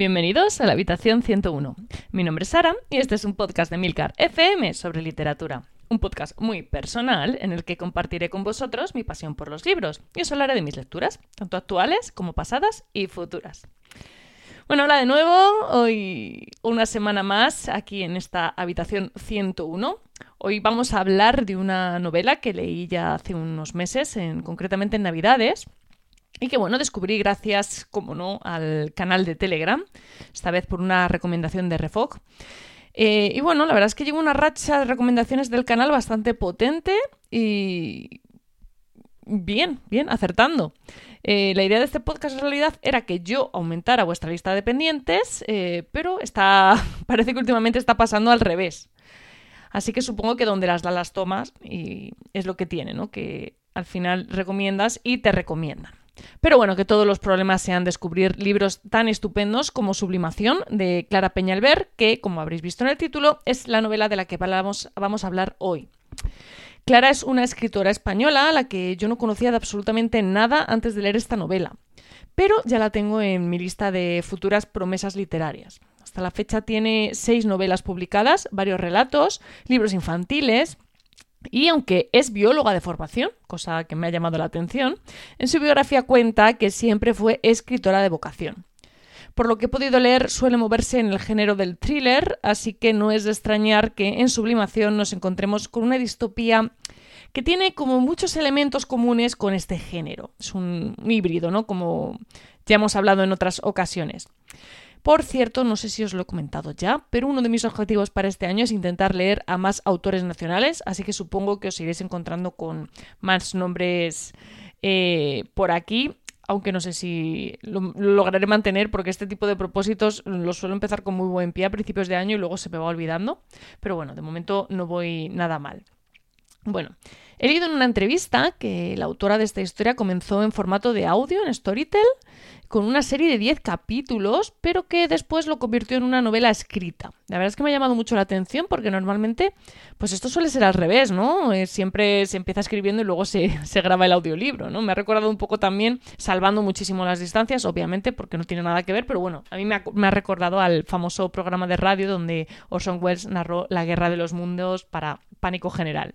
Bienvenidos a la habitación 101. Mi nombre es Sara y este es un podcast de Milcar FM sobre literatura. Un podcast muy personal en el que compartiré con vosotros mi pasión por los libros y os hablaré de mis lecturas, tanto actuales como pasadas y futuras. Bueno, hola de nuevo, hoy una semana más aquí en esta habitación 101. Hoy vamos a hablar de una novela que leí ya hace unos meses, en, concretamente en Navidades, y que bueno, descubrí gracias, como no, al canal de Telegram, esta vez por una recomendación de Refog. Eh, y bueno, la verdad es que llevo una racha de recomendaciones del canal bastante potente y bien, bien, acertando. Eh, la idea de este podcast en realidad era que yo aumentara vuestra lista de pendientes, eh, pero está, parece que últimamente está pasando al revés. Así que supongo que donde las da las tomas y es lo que tiene, ¿no? Que al final recomiendas y te recomiendan. Pero bueno, que todos los problemas sean descubrir libros tan estupendos como Sublimación de Clara Peñalver, que, como habréis visto en el título, es la novela de la que vamos, vamos a hablar hoy. Clara es una escritora española a la que yo no conocía de absolutamente nada antes de leer esta novela, pero ya la tengo en mi lista de futuras promesas literarias. Hasta la fecha tiene seis novelas publicadas, varios relatos, libros infantiles, y aunque es bióloga de formación, cosa que me ha llamado la atención, en su biografía cuenta que siempre fue escritora de vocación. Por lo que he podido leer, suele moverse en el género del thriller, así que no es de extrañar que en Sublimación nos encontremos con una distopía que tiene como muchos elementos comunes con este género. Es un híbrido, ¿no? Como ya hemos hablado en otras ocasiones. Por cierto, no sé si os lo he comentado ya, pero uno de mis objetivos para este año es intentar leer a más autores nacionales, así que supongo que os iréis encontrando con más nombres eh, por aquí aunque no sé si lo, lograré mantener porque este tipo de propósitos los suelo empezar con muy buen pie a principios de año y luego se me va olvidando. Pero bueno, de momento no voy nada mal. Bueno, he leído en una entrevista que la autora de esta historia comenzó en formato de audio en Storytel con una serie de 10 capítulos, pero que después lo convirtió en una novela escrita. La verdad es que me ha llamado mucho la atención porque normalmente, pues esto suele ser al revés, ¿no? Eh, siempre se empieza escribiendo y luego se, graba el audiolibro, ¿no? Me ha recordado un poco también, salvando muchísimo las distancias, obviamente, porque no tiene nada que ver, pero bueno, a mí me ha, me ha recordado al famoso programa de radio donde Orson Welles narró la guerra de los mundos para pánico general.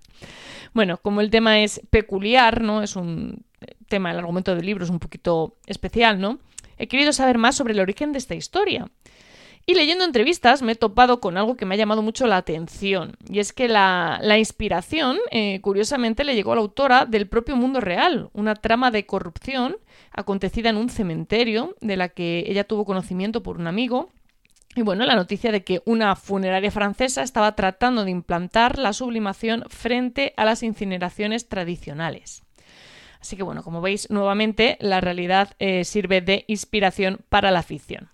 Bueno, como el tema es peculiar, ¿no? Es un tema, el argumento del libro es un poquito especial, ¿no? He querido saber más sobre el origen de esta historia. Y leyendo entrevistas me he topado con algo que me ha llamado mucho la atención, y es que la, inspiración, eh, curiosamente, le llegó a la autora del propio mundo real, una trama de corrupción acontecida en un cementerio, de la que ella tuvo conocimiento por un amigo, y bueno, la noticia de que una funeraria francesa estaba tratando de implantar la sublimación frente a las incineraciones tradicionales. Así que bueno, como veis, nuevamente la realidad eh, sirve de inspiración para la ficción.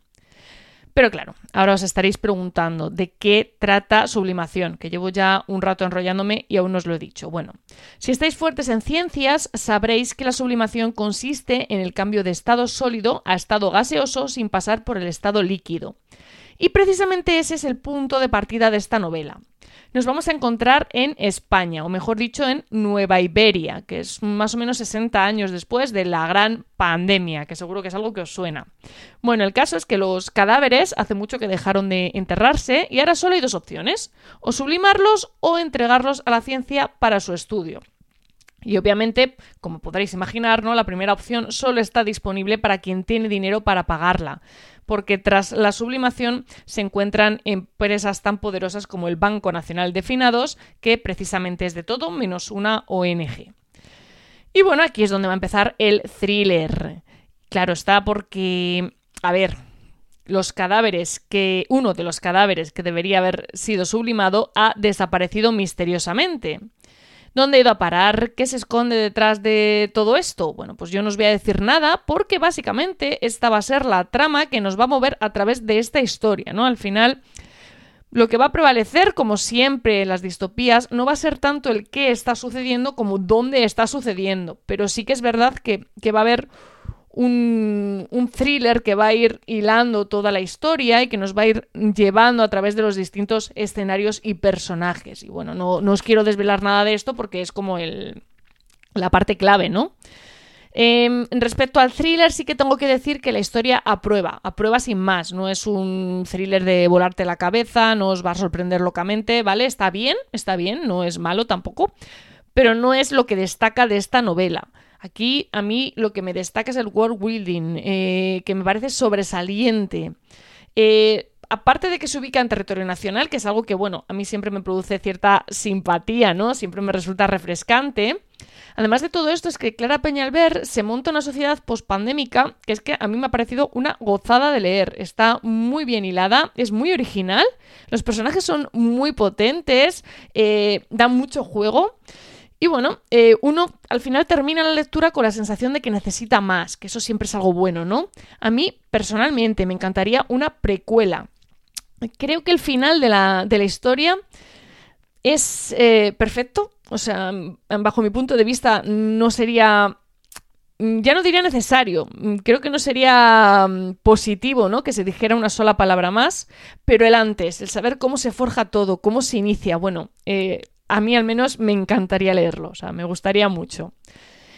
Pero claro, ahora os estaréis preguntando de qué trata sublimación, que llevo ya un rato enrollándome y aún no os lo he dicho. Bueno, si estáis fuertes en ciencias, sabréis que la sublimación consiste en el cambio de estado sólido a estado gaseoso sin pasar por el estado líquido. Y precisamente ese es el punto de partida de esta novela nos vamos a encontrar en España, o mejor dicho, en Nueva Iberia, que es más o menos 60 años después de la gran pandemia, que seguro que es algo que os suena. Bueno, el caso es que los cadáveres hace mucho que dejaron de enterrarse y ahora solo hay dos opciones, o sublimarlos o entregarlos a la ciencia para su estudio. Y obviamente, como podréis imaginar, ¿no? la primera opción solo está disponible para quien tiene dinero para pagarla porque tras la sublimación se encuentran empresas tan poderosas como el Banco Nacional de Finados, que precisamente es de todo menos una ONG. Y bueno, aquí es donde va a empezar el thriller. Claro está porque, a ver, los cadáveres que uno de los cadáveres que debería haber sido sublimado ha desaparecido misteriosamente. ¿Dónde ha ido a parar? ¿Qué se esconde detrás de todo esto? Bueno, pues yo no os voy a decir nada porque básicamente esta va a ser la trama que nos va a mover a través de esta historia, ¿no? Al final, lo que va a prevalecer, como siempre en las distopías, no va a ser tanto el qué está sucediendo como dónde está sucediendo, pero sí que es verdad que, que va a haber un, thriller que va a ir hilando toda la historia y que nos va a ir llevando a través de los distintos escenarios y personajes. Y bueno, no, os quiero desvelar nada de esto porque es como el, la parte clave, ¿no? Em, respecto al thriller, sí que tengo que decir que la historia aprueba, aprueba sin más. No es un thriller de volarte la cabeza, no os va a sorprender locamente, ¿vale? Está bien, está bien, no es malo tampoco, pero no es lo que destaca de esta novela. Aquí a mí lo que me destaca es el world building, eh, que me parece sobresaliente. Eh, aparte de que se ubica en territorio nacional, que es algo que, bueno, a mí siempre me produce cierta simpatía, ¿no? Siempre me resulta refrescante. Además de todo esto, es que Clara Peñalver se monta una sociedad pospandémica que es que a mí me ha parecido una gozada de leer. Está muy bien hilada, es muy original, los personajes son muy potentes, eh, dan mucho juego. Y bueno, eh, uno al final termina la lectura con la sensación de que necesita más, que eso siempre es algo bueno, ¿no? A mí, personalmente, me encantaría una precuela creo que el final de la, historia es eh, perfecto. O sea, bajo mi punto de vista, no sería. Ya no diría necesario, creo que no sería mm, positivo, ¿no? Que se dijera una sola palabra más, pero el antes, el saber cómo se forja todo, cómo se inicia, bueno, eh, a mí al menos me encantaría leerlo, o sea, me gustaría mucho.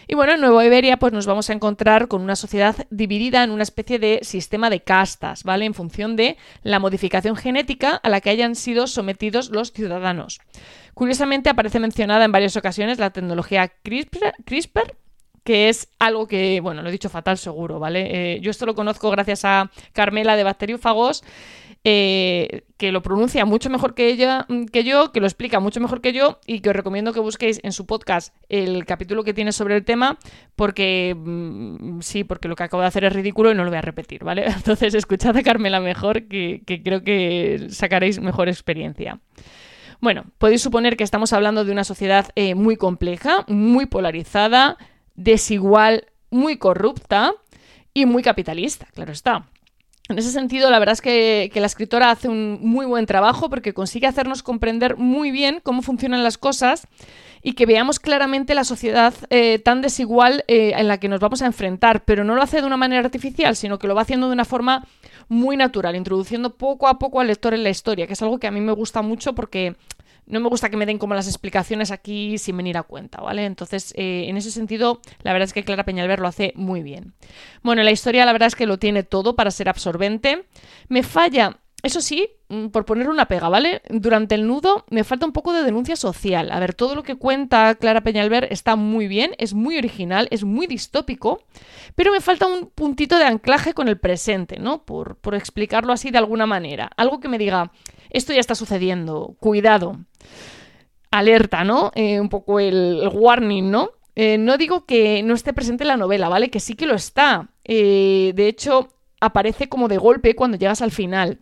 Y bueno, en Nueva Iberia pues nos vamos a encontrar con una sociedad dividida en una especie de sistema de castas, ¿vale? En función de la modificación genética a la que hayan sido sometidos los ciudadanos. Curiosamente aparece mencionada en varias ocasiones la tecnología CRISPR, que es algo que, bueno, lo he dicho fatal seguro, ¿vale? Eh, yo esto lo conozco gracias a Carmela de Bacteriófagos eh, que lo pronuncia mucho mejor que ella, mm, que yo, que lo explica mucho mejor que yo y que os recomiendo que busquéis en su podcast el capítulo que tiene sobre el tema, porque mm, sí, porque lo que acabo de hacer es ridículo y no lo voy a repetir, ¿vale? Entonces escuchad a Carmela mejor, que, creo que sacaréis mejor experiencia. Bueno, podéis suponer que estamos hablando de una sociedad eh, muy compleja, muy polarizada, desigual, muy corrupta y muy capitalista, claro está. En ese sentido, la verdad es que, la escritora hace un muy buen trabajo porque consigue hacernos comprender muy bien cómo funcionan las cosas y que veamos claramente la sociedad eh, tan desigual eh, en la que nos vamos a enfrentar, pero no lo hace de una manera artificial, sino que lo va haciendo de una forma muy natural, introduciendo poco a poco al lector en la historia, que es algo que a mí me gusta mucho porque no me gusta que me den como las explicaciones aquí sin venir a cuenta, ¿vale? Entonces, eh, en ese sentido, la verdad es que Clara Peñalver lo hace muy bien. Bueno, la historia la verdad es que lo tiene todo para ser absorbente. Me falla eso sí, mm, por poner una pega, ¿vale? Durante el nudo me falta un poco de denuncia social. A ver, todo lo que cuenta Clara Peñalver está muy bien, es muy original, es muy distópico, pero me falta un puntito de anclaje con el presente, ¿no? Por, por explicarlo así de alguna manera. Algo que me diga, esto ya está sucediendo, cuidado. Alerta, ¿no? Eh, un poco el, warning, ¿no? Eh, no digo que no esté presente en la novela, ¿vale? Que sí que lo está. Eh, de hecho, aparece como de golpe cuando llegas al final.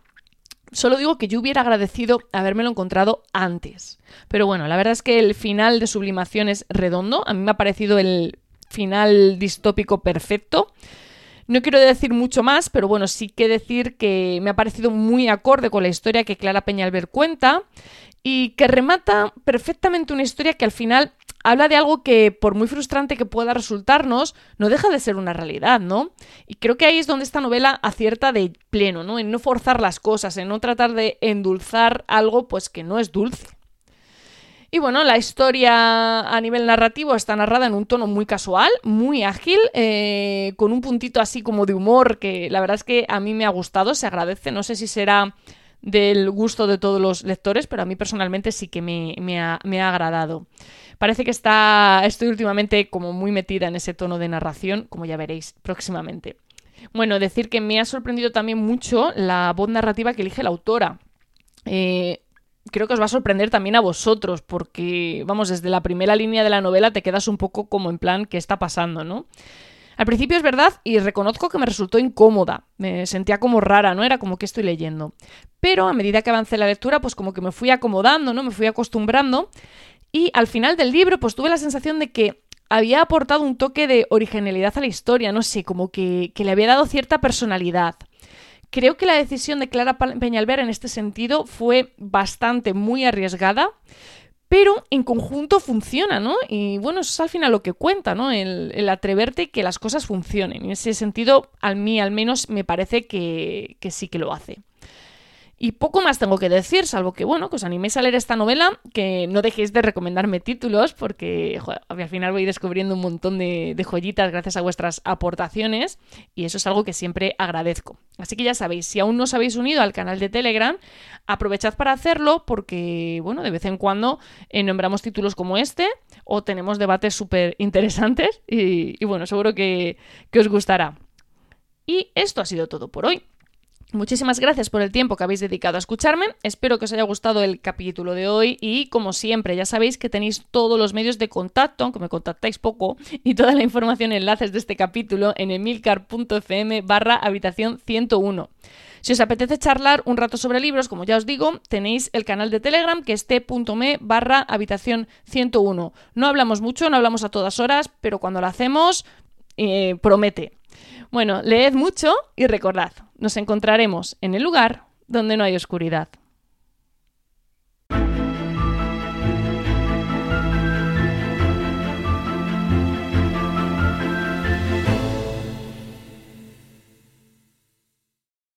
Solo digo que yo hubiera agradecido habérmelo encontrado antes. Pero bueno, la verdad es que el final de Sublimación es redondo. A mí me ha parecido el final distópico perfecto. No quiero decir mucho más, pero bueno, sí que decir que me ha parecido muy acorde con la historia que Clara Peñalver cuenta y que remata perfectamente una historia que al final habla de algo que, por muy frustrante que pueda resultarnos, no deja de ser una realidad, ¿no? Y creo que ahí es donde esta novela acierta de pleno, ¿no? En no forzar las cosas, en no tratar de endulzar algo pues que no es dulce. Y bueno, la historia a nivel narrativo está narrada en un tono muy casual, muy ágil, eh, con un puntito así como de humor que la verdad es que a mí me ha gustado, se agradece. No sé si será del gusto de todos los lectores, pero a mí personalmente sí que me, ha, agradado. Parece que está, estoy últimamente como muy metida en ese tono de narración, como ya veréis próximamente. Bueno, decir que me ha sorprendido también mucho la voz narrativa que elige la autora. Eh, creo que os va a sorprender también a vosotros, porque, vamos, desde la primera línea de la novela te quedas un poco como en plan, ¿qué está pasando, no? Al principio es verdad y reconozco que me resultó incómoda, me sentía como rara, ¿no? Era como que estoy leyendo. Pero a medida que avancé la lectura, pues como que me fui acomodando, ¿no? Me fui acostumbrando y al final del libro, pues tuve la sensación de que había aportado un toque de originalidad a la historia, no sé, como que, que le había dado cierta personalidad. Creo que la decisión de Clara Peñalver en este sentido fue bastante, muy arriesgada, pero en conjunto funciona, ¿no? Y bueno, eso es al final lo que cuenta, ¿no? El, atreverte y que las cosas funcionen. En ese sentido, a mí al menos me parece que, sí que lo hace. Y poco más tengo que decir, salvo que, bueno, que os animéis a leer esta novela, que no dejéis de recomendarme títulos, porque al final voy descubriendo un montón de, joyitas gracias a vuestras aportaciones, y eso es algo que siempre agradezco. Así que ya sabéis, si aún no os habéis unido al canal de Telegram, aprovechad para hacerlo, porque, bueno, de vez en cuando eh, nombramos títulos como este, o tenemos debates súper interesantes, y, bueno, seguro que, que os gustará. Y esto ha sido todo por hoy. Muchísimas gracias por el tiempo que habéis dedicado a escucharme. Espero que os haya gustado el capítulo de hoy y como siempre ya sabéis que tenéis todos los medios de contacto, aunque me contactáis poco, y toda la información y enlaces de este capítulo en emilcar.fm barra habitación 101. Si os apetece charlar un rato sobre libros, como ya os digo, tenéis el canal de Telegram que es t.me barra habitación 101. No hablamos mucho, no hablamos a todas horas, pero cuando lo hacemos, eh, promete. Bueno, leed mucho y recordad, nos encontraremos en el lugar donde no hay oscuridad.